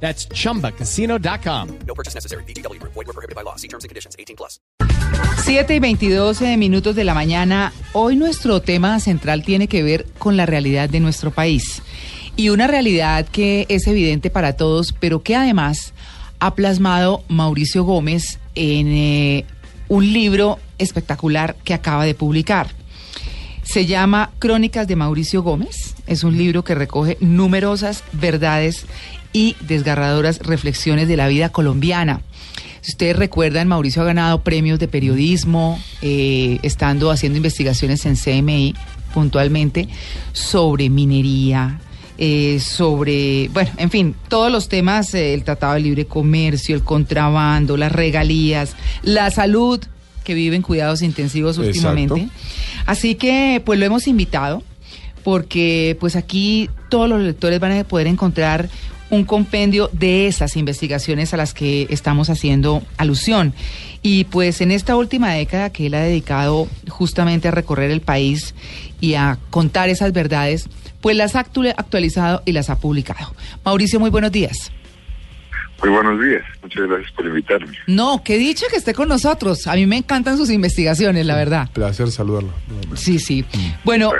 That's chumbacasino.com. No purchase necessary. BGW. Void were prohibited by law. See terms and conditions. 18 plus. 7 y 22 minutos de la mañana. Hoy nuestro tema central tiene que ver con la realidad de nuestro país. Y una realidad que es evidente para todos, pero que además ha plasmado Mauricio Gómez en eh, un libro espectacular que acaba de publicar. Se llama Crónicas de Mauricio Gómez. Es un libro que recoge numerosas verdades y desgarradoras reflexiones de la vida colombiana. Si ustedes recuerdan, Mauricio ha ganado premios de periodismo, eh, estando haciendo investigaciones en CMI puntualmente sobre minería, eh, sobre, bueno, en fin, todos los temas, eh, el Tratado de Libre Comercio, el contrabando, las regalías, la salud, que viven cuidados intensivos últimamente. Así que, pues lo hemos invitado, porque pues aquí todos los lectores van a poder encontrar un compendio de esas investigaciones a las que estamos haciendo alusión. Y pues en esta última década que él ha dedicado justamente a recorrer el país y a contar esas verdades, pues las ha actu- actualizado y las ha publicado. Mauricio, muy buenos días. Muy buenos días, muchas gracias por invitarme. No, qué dicho que esté con nosotros. A mí me encantan sus investigaciones, la verdad. Placer saludarlo. nuevamente. Sí, sí. Bueno,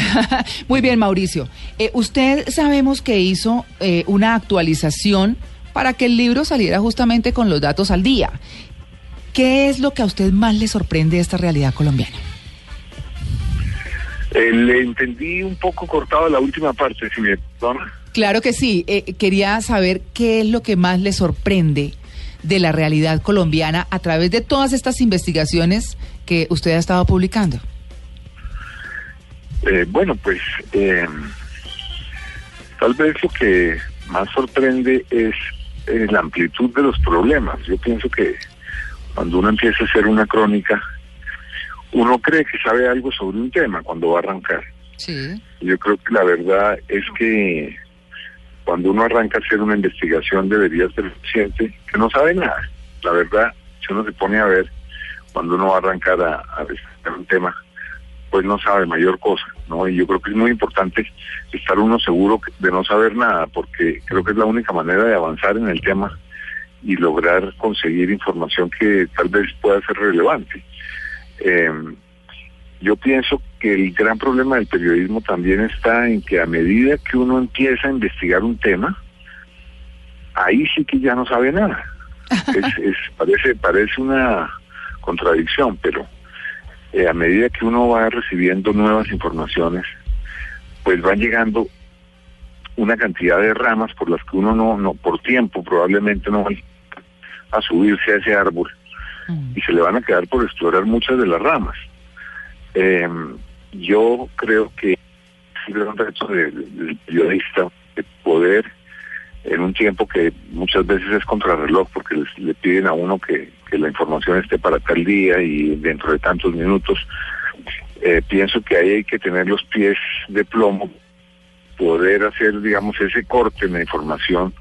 muy bien, Mauricio. Eh, usted sabemos que hizo eh, una actualización para que el libro saliera justamente con los datos al día. ¿Qué es lo que a usted más le sorprende de esta realidad colombiana? Eh, le entendí un poco cortado la última parte, si me perdona. Claro que sí. Eh, quería saber qué es lo que más le sorprende de la realidad colombiana a través de todas estas investigaciones que usted ha estado publicando. Eh, bueno, pues eh, tal vez lo que más sorprende es eh, la amplitud de los problemas. Yo pienso que cuando uno empieza a hacer una crónica, uno cree que sabe algo sobre un tema cuando va a arrancar. Sí. Yo creo que la verdad es que cuando uno arranca a hacer una investigación debería ser consciente que no sabe nada. La verdad, si uno se pone a ver, cuando uno va a arrancar a, a un tema, pues no sabe mayor cosa, ¿no? Y yo creo que es muy importante estar uno seguro de no saber nada, porque creo que es la única manera de avanzar en el tema y lograr conseguir información que tal vez pueda ser relevante. Eh, yo pienso que el gran problema del periodismo también está en que a medida que uno empieza a investigar un tema, ahí sí que ya no sabe nada. Es, es- parece, parece una contradicción, pero eh, a medida que uno va recibiendo nuevas informaciones, pues van llegando una cantidad de ramas por las que uno no, no por tiempo probablemente no va a subirse a ese árbol Mm. y se le van a quedar por explorar muchas de las ramas. Eh, yo creo que es un reto de- del periodista de poder, en un tiempo que muchas veces es contrarreloj, porque le piden a uno que, la información esté para tal día y dentro de tantos minutos, eh, pienso que ahí hay que tener los pies de plomo, poder hacer, digamos, ese corte en la información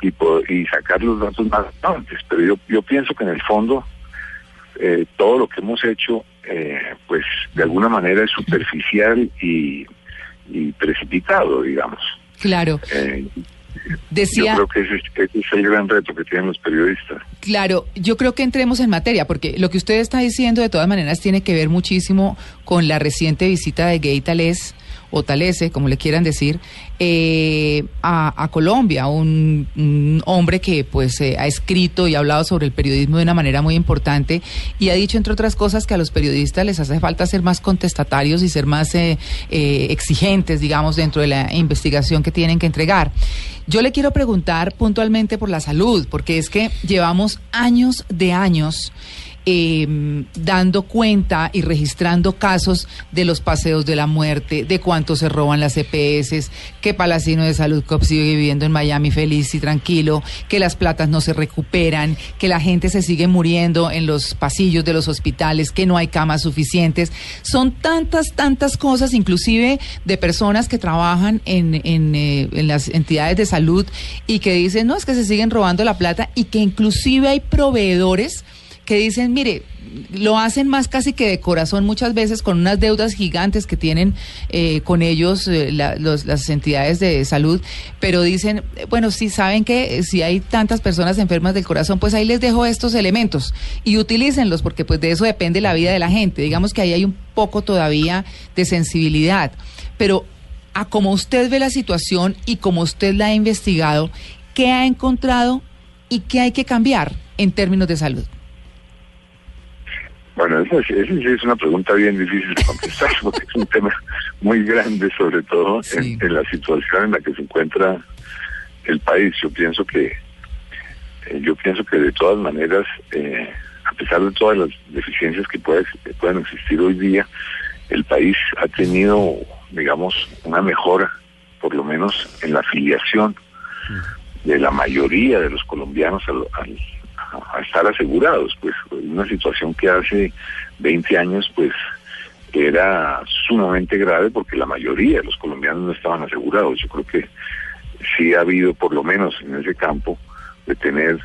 y, y sacar los datos más antes. Pero yo, yo pienso que en el fondo eh, todo lo que hemos hecho, eh, pues de alguna manera es superficial y, y precipitado, digamos. Claro. Eh, Decía. Yo creo que ese, es- ese es el gran reto que tienen los periodistas. Claro, yo creo que entremos en materia, porque lo que usted está diciendo de todas maneras tiene que ver muchísimo con la reciente visita de Gay Tales, o Talese, como le quieran decir, eh, a, Colombia, un, un hombre que pues eh, ha escrito y ha hablado sobre el periodismo de una manera muy importante y ha dicho, entre otras cosas, que a los periodistas les hace falta ser más contestatarios y ser más eh, eh, exigentes, digamos, dentro de la investigación que tienen que entregar. Yo le quiero preguntar puntualmente por la salud, porque es que llevamos años de años eh, dando cuenta y registrando casos de los paseos de la muerte, de cuánto se roban las EPS, que Palacino de Salud Cop sigue viviendo en Miami feliz y tranquilo, que las platas no se recuperan, que la gente se sigue muriendo en los pasillos de los hospitales, que no hay camas suficientes. Son tantas, tantas cosas, inclusive de personas que trabajan en, en, eh, en las entidades de salud y que dicen, no, es que se siguen robando la plata y que inclusive hay proveedores que dicen, mire, lo hacen más casi que de corazón muchas veces con unas deudas gigantes que tienen eh, con ellos eh, las entidades de salud, pero dicen, bueno, si saben que eh, si hay tantas personas enfermas del corazón, pues ahí les dejo estos elementos y utilícenlos porque pues de eso depende la vida de la gente. Digamos que ahí hay un poco todavía de sensibilidad, pero a como usted ve la situación y como usted la ha investigado, ¿qué ha encontrado y qué hay que cambiar en términos de salud? Bueno, esa, sí- esa es una pregunta bien difícil de contestar porque es un tema muy grande, sobre todo Sí. en, en la situación en la que se encuentra el país. Yo pienso que, eh, yo pienso que de todas maneras, eh, a pesar de todas las deficiencias que, puede- que puedan existir hoy día, el país ha tenido, digamos, una mejora, por lo menos en la afiliación de la mayoría de los colombianos al, al- a estar asegurados, pues una situación que hace 20 años pues era sumamente grave porque la mayoría de los colombianos no estaban asegurados. Yo creo que sí ha habido por lo menos en ese campo de tener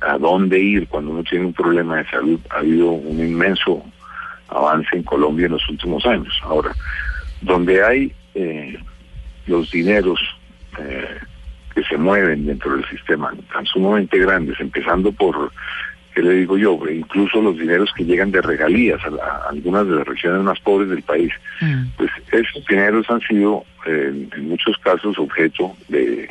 a dónde ir cuando uno tiene un problema de salud, ha habido un inmenso avance en Colombia en los últimos años. Ahora, donde hay eh, los dineros eh, que se mueven dentro del sistema tan sumamente grandes, empezando por, ¿qué le digo yo? Incluso los dineros que llegan de regalías a, la- a algunas de las regiones más pobres del país, Mm. pues esos dineros han sido eh, en muchos casos objeto de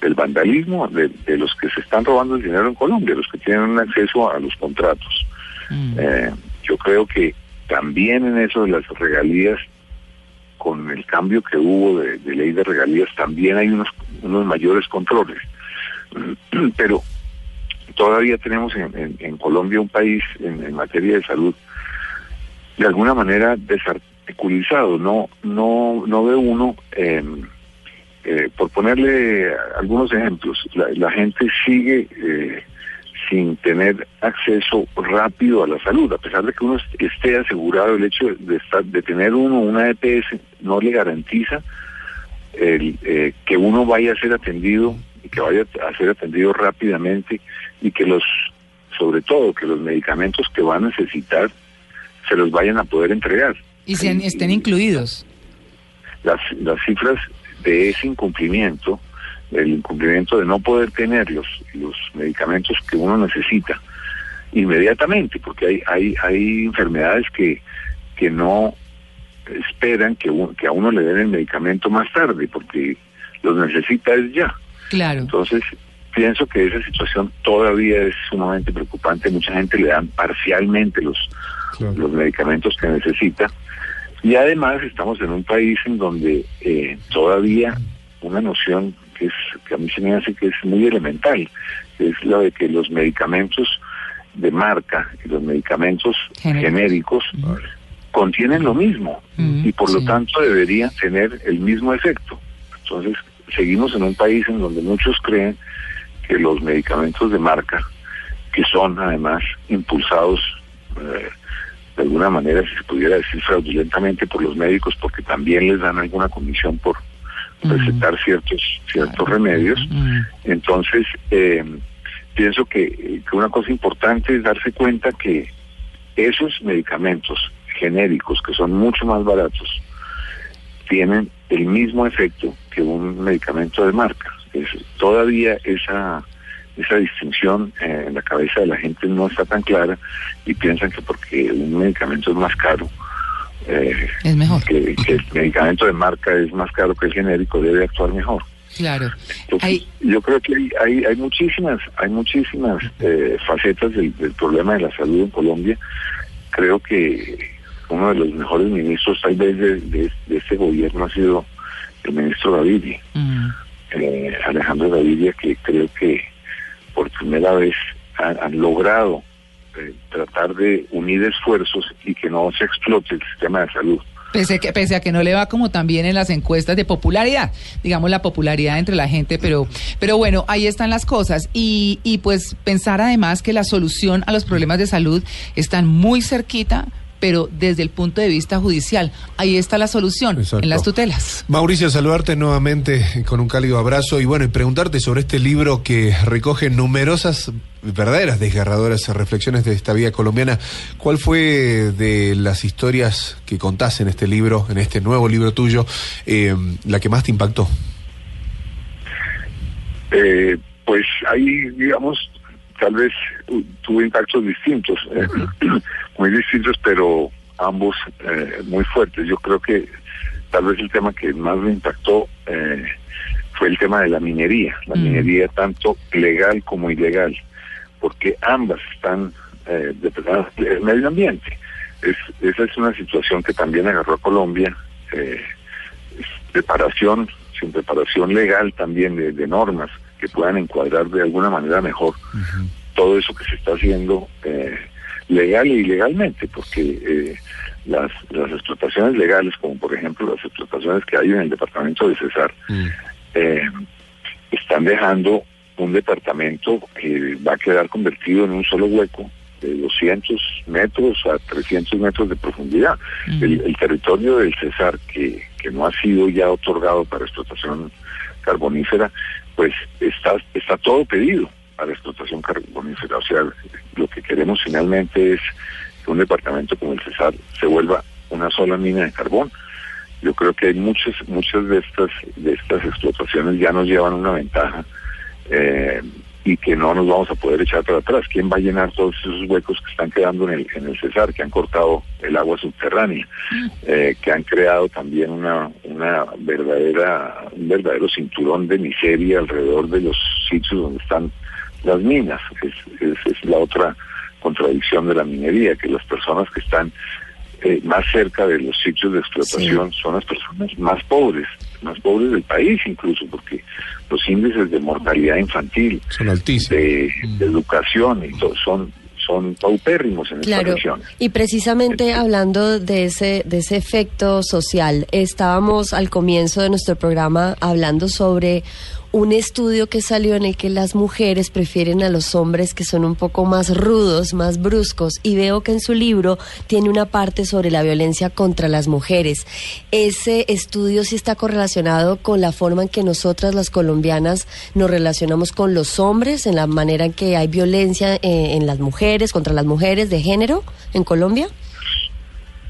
del vandalismo de, de los que se están robando el dinero en Colombia, los que tienen acceso a los contratos. Mm. Eh, yo creo que también en eso de las regalías, con el cambio que hubo de, de ley de regalías, también hay unos, unos mayores controles. Pero todavía tenemos en, en- en Colombia un país en, materia de salud de alguna manera desarticulizado. No, no, no ve uno, eh, eh, por ponerle algunos ejemplos, la, la gente sigue eh, sin tener acceso rápido a la salud, a pesar de que uno est- esté asegurado, el hecho de, estar, de tener uno una EPS no le garantiza el, eh, que uno vaya a ser atendido y que vaya a ser atendido rápidamente y que los, sobre todo, que los medicamentos que va a necesitar se los vayan a poder entregar. Y sean- estén incluidos. Las, las cifras de ese incumplimiento, el incumplimiento de no poder tener los, los medicamentos que uno necesita inmediatamente, porque hay, hay, hay enfermedades que, que no esperan que, un- que a uno le den el medicamento más tarde, porque los necesita es ya. Claro. Entonces, pienso que esa situación todavía es sumamente preocupante. Mucha gente le dan parcialmente los, los medicamentos que necesita. Y además estamos en un país en donde eh, todavía una noción que, es, que a mí se me hace que es muy elemental, es la de que los medicamentos de marca y los medicamentos Genéricos. genéricos contienen lo mismo Mm, y por lo tanto deberían tener el mismo efecto. Entonces, seguimos en un país en donde muchos creen que los medicamentos de marca, que son además impulsados eh, de alguna manera, si se pudiera decir fraudulentamente por los médicos, porque también les dan alguna comisión por recetar ciertos ciertos remedios, Mm. entonces, eh, pienso que, que una cosa importante es darse cuenta que esos medicamentos genéricos, que son mucho más baratos, tienen el mismo efecto que un medicamento de marca. Es, todavía esa, esa distinción eh, en la cabeza de la gente no está tan clara y piensan que porque un medicamento es más caro, eh, Es mejor. que, que el medicamento de marca es más caro que el genérico, debe actuar mejor. Claro. Entonces, Hay- yo creo que hay, hay, hay muchísimas, hay muchísimas eh, facetas del, del problema de la salud en Colombia. Creo que uno de los mejores ministros tal vez de, de- de este gobierno ha sido el ministro Gaviria, Mm. eh, Alejandro Gaviria, que creo que por primera vez han, han logrado eh, tratar de unir esfuerzos y que no se explote el sistema de salud. Pese, que, pese a que no le va como también en las encuestas de popularidad, digamos la popularidad entre la gente, pero, pero bueno, ahí están las cosas. Y, y pues pensar además que la solución a los problemas de salud están muy cerquita pero desde el punto de vista judicial. Ahí está la solución, Exacto. en las tutelas. Mauricio, saludarte nuevamente con un cálido abrazo y bueno, y preguntarte sobre este libro que recoge numerosas verdaderas desgarradoras reflexiones de esta vida colombiana. ¿Cuál fue de las historias que contás en este libro, en este nuevo libro tuyo, eh, la que más te impactó? Eh, pues ahí, digamos, tal vez uh, tuvo impactos distintos, eh, muy distintos, pero ambos eh, muy fuertes. Yo creo que tal vez el tema que más me impactó eh, fue el tema de la minería, la Mm. minería tanto legal como ilegal, porque ambas están eh, el medio ambiente. Es, esa es una situación que también agarró a Colombia, eh, preparación, sin preparación legal también de, de normas que puedan encuadrar de alguna manera mejor todo eso que se está haciendo eh, legal e ilegalmente, porque eh, las, las explotaciones legales, como por ejemplo las explotaciones que hay en el departamento de Cesar, eh, están dejando un departamento que va a quedar convertido en un solo hueco de 200 metros a 300 metros de profundidad. Mm. El, el territorio del Cesar, que, que no ha sido ya otorgado para explotación carbonífera, pues está, está todo pedido para explotación carbonífera. O sea, lo que queremos finalmente es que un departamento como el Cesar se vuelva una sola mina de carbón. Yo creo que hay muchas, muchas de estas, de estas explotaciones ya nos llevan una ventaja eh, y que no nos vamos a poder echar para atrás. ¿Quién va a llenar todos esos huecos que están quedando en el, en el Cesar, que han cortado el agua subterránea, eh, que han creado también una, una verdadera, un verdadero cinturón de miseria alrededor de los sitios donde están las minas? Es, es, es la otra contradicción de la minería, que las personas que están eh, más cerca de los sitios de explotación son las personas más pobres, más pobres del país incluso, porque los índices de mortalidad infantil, Son altísimos. de, de educación y todo, son son paupérrimos en Claro, regiones. y precisamente hablando de ese, de ese efecto social, estábamos al comienzo de nuestro programa hablando sobre un estudio que salió en el que las mujeres prefieren a los hombres que son un poco más rudos, más bruscos, y veo que en su libro tiene una parte sobre la violencia contra las mujeres. Ese estudio sí está correlacionado con la forma en que nosotras las colombianas nos relacionamos con los hombres, en la manera en que hay violencia eh, en las mujeres, contra las mujeres de género en Colombia.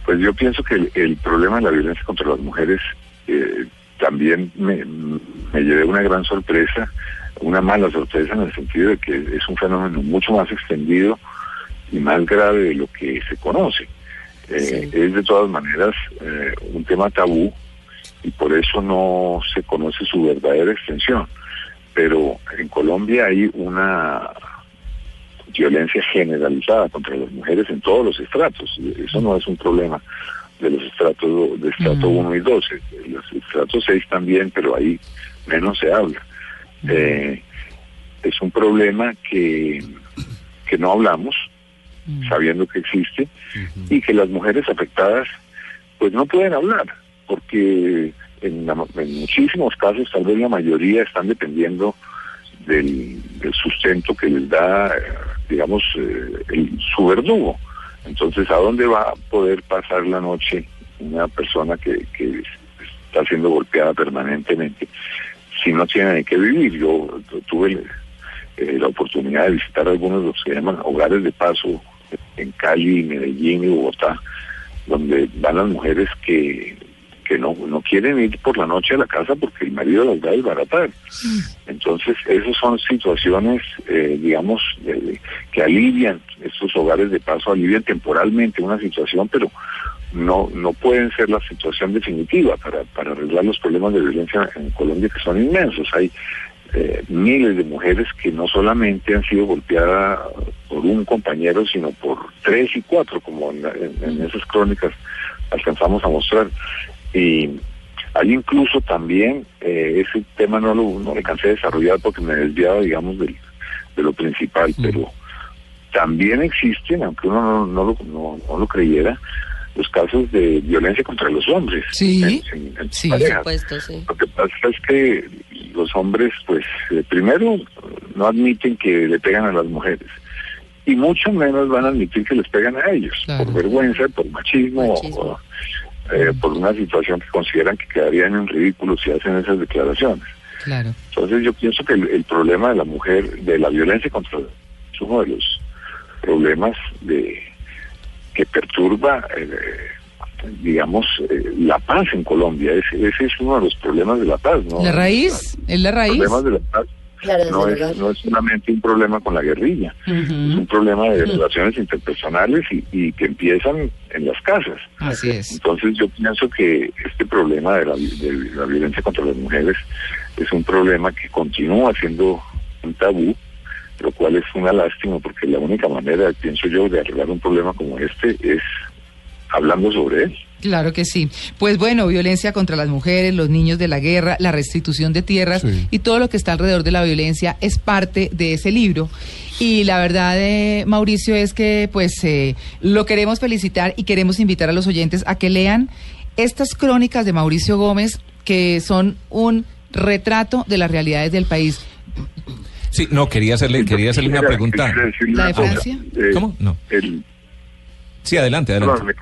Pues yo pienso que el, el problema de la violencia contra las mujeres eh, también me, me llevé una gran sorpresa, una mala sorpresa en el sentido de que es un fenómeno mucho más extendido y más grave de lo que se conoce. Eh, Sí. Es de todas maneras eh, un tema tabú y por eso no se conoce su verdadera extensión. Pero en Colombia hay una violencia generalizada contra las mujeres en todos los estratos. Eso no es un problema de los estratos de estrato 1 y 12. Los estratos 6 también, pero ahí menos se habla. Eh, es un problema que, que no hablamos, sabiendo que existe, y que las mujeres afectadas pues no pueden hablar, porque en, la- en muchísimos casos, tal vez la mayoría, están dependiendo del, del sustento que les da, eh, digamos, eh, el- su verdugo. Entonces, ¿a dónde va a poder pasar la noche una persona que, que está siendo golpeada permanentemente si no tiene de qué vivir? Yo tu- tuve eh, la oportunidad de visitar algunos de los que llaman hogares de paso en Cali, Medellín y Bogotá, donde van las mujeres que, que no, no quieren ir por la noche a la casa porque el marido las va a desbaratar. Entonces, esas son situaciones, eh, digamos, que alivian, estos hogares de paso alivian temporalmente una situación, pero no no pueden ser la situación definitiva para, para arreglar los problemas de violencia en Colombia que son inmensos. Hay eh, miles de mujeres que no solamente han sido golpeadas por un compañero, sino por tres y cuatro, como en, en- en esas crónicas alcanzamos a mostrar. Y hay incluso también, eh, ese tema no lo, no alcancé a desarrollar porque me desviaba, digamos, del, de lo principal, pero también existen, aunque uno no, no lo, no, no lo creyera, los casos de violencia contra los hombres. Sí, en- en- en sí. Por supuesto, sí. Lo que pasa es que los hombres, pues, eh, primero, no admiten que le pegan a las mujeres. Y mucho menos van a admitir que les pegan a ellos, Claro. por vergüenza, por machismo, Machismo. o eh, por una situación que consideran que quedarían en ridículo si hacen esas declaraciones. Claro. Entonces yo pienso que el, el problema de la mujer, de la violencia contra la es uno de los problemas de que perturba, eh, digamos, eh, la paz en Colombia. Ese, ese es uno de los problemas de la paz, ¿no? La raíz, es la Los raíz. problemas de la paz Claro, no es, no es solamente un problema con la guerrilla, es un problema de relaciones interpersonales y, y que empiezan en las casas. Así es. Entonces yo pienso que este problema de la, de la violencia contra las mujeres es un problema que continúa siendo un tabú, lo cual es una lástima porque la única manera, pienso yo, de arreglar un problema como este es hablando sobre él. Claro que sí. Pues bueno, violencia contra las mujeres, los niños de la guerra, la restitución de tierras Sí. y todo lo que está alrededor de la violencia es parte de ese libro. Y la verdad, eh, Mauricio, es que pues eh, lo queremos felicitar y queremos invitar a los oyentes a que lean estas crónicas de Mauricio Gómez que son un retrato de las realidades del país. Sí, no, quería hacerle, quería hacerle una pregunta. ¿La de. Francia? Eh, ¿Cómo? No. Sí, adelante, adelante.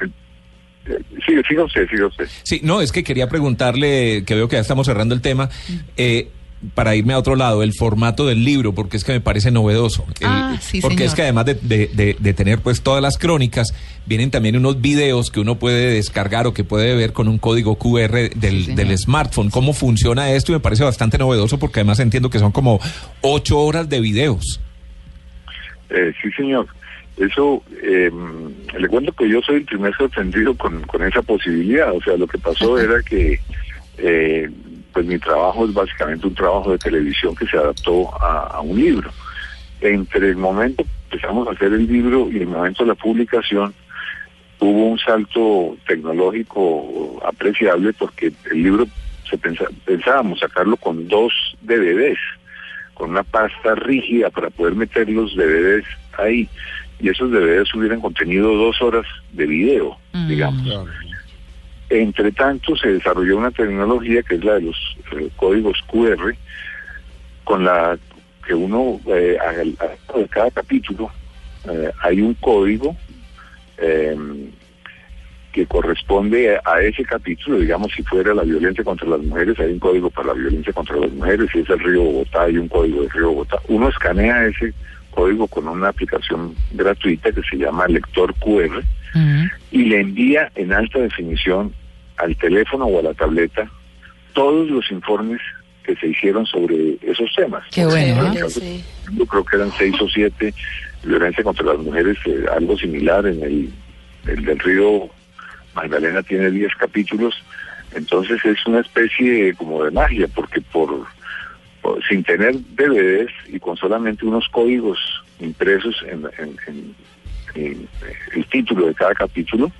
Usted, siga usted. Sí, no, es que quería preguntarle, que veo que ya estamos cerrando el tema, eh, para irme a otro lado, el formato del libro, porque es que me parece novedoso. El- Ah, sí, porque señor. es que además de, de- de- de tener pues todas las crónicas, vienen también unos videos que uno puede descargar o que puede ver con un código QR del, Sí, del smartphone. ¿Cómo funciona esto? Y me parece bastante novedoso porque además entiendo que son como ocho horas de videos. Eh, sí, señor. Eso, eh, le cuento que yo soy el primer sorprendido con, con esa posibilidad. O sea, lo que pasó era que, eh, pues mi trabajo es básicamente un trabajo de televisión que se adaptó a, a un libro. Entre el momento que empezamos a hacer el libro y el momento de la publicación, hubo un salto tecnológico apreciable porque el libro se pensábamos sacarlo con dos DVDs con una pasta rígida para poder meter los DVDs ahí. Y esos DVDs hubieran contenido dos horas de video, Mm. digamos. Entre tanto, se desarrolló una tecnología que es la de los eh, códigos QR, con la que uno, eh, cada capítulo, eh, hay un código eh, que corresponde a, a ese capítulo, digamos, si fuera la violencia contra las mujeres, hay un código para la violencia contra las mujeres, si es el río Bogotá, hay un código del río Bogotá. Uno escanea ese código con una aplicación gratuita que se llama Lector QR y le envía en alta definición al teléfono o a la tableta todos los informes que se hicieron sobre esos temas. Qué bueno, sí. Yo creo que eran seis o siete violencia contra las mujeres, eh, algo similar en el, el del río Magdalena tiene diez capítulos, entonces es una especie como de magia, porque por, por- sin tener DVDs y con solamente unos códigos impresos en, en- en- en el título de cada capítulo,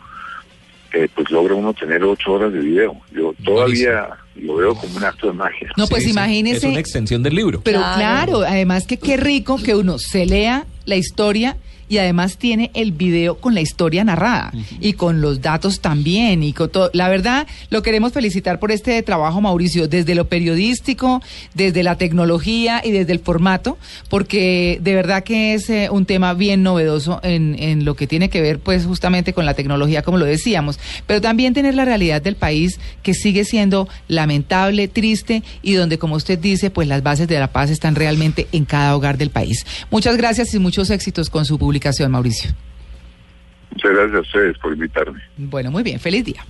eh, pues logra uno tener ocho horas de video. Yo todavía lo veo como un acto de magia. No, pues Sí, sí. imagínese. Es una extensión del libro. Pero Claro. claro. además que qué rico que uno se lea la historia y además tiene el video con la historia narrada y con los datos también y con todo. La verdad, lo queremos felicitar por este trabajo, Mauricio, desde lo periodístico, desde la tecnología y desde el formato, porque de verdad que es eh, un tema bien novedoso en, en lo que tiene que ver, pues, justamente con la tecnología, como lo decíamos, pero también tener la realidad del país que sigue siendo lamentable, triste y donde, como usted dice, pues las bases de la paz están realmente en cada hogar del país. Muchas gracias y muchos éxitos con su publicación, Mauricio. Muchas gracias a ustedes por invitarme. Bueno, muy bien, feliz día.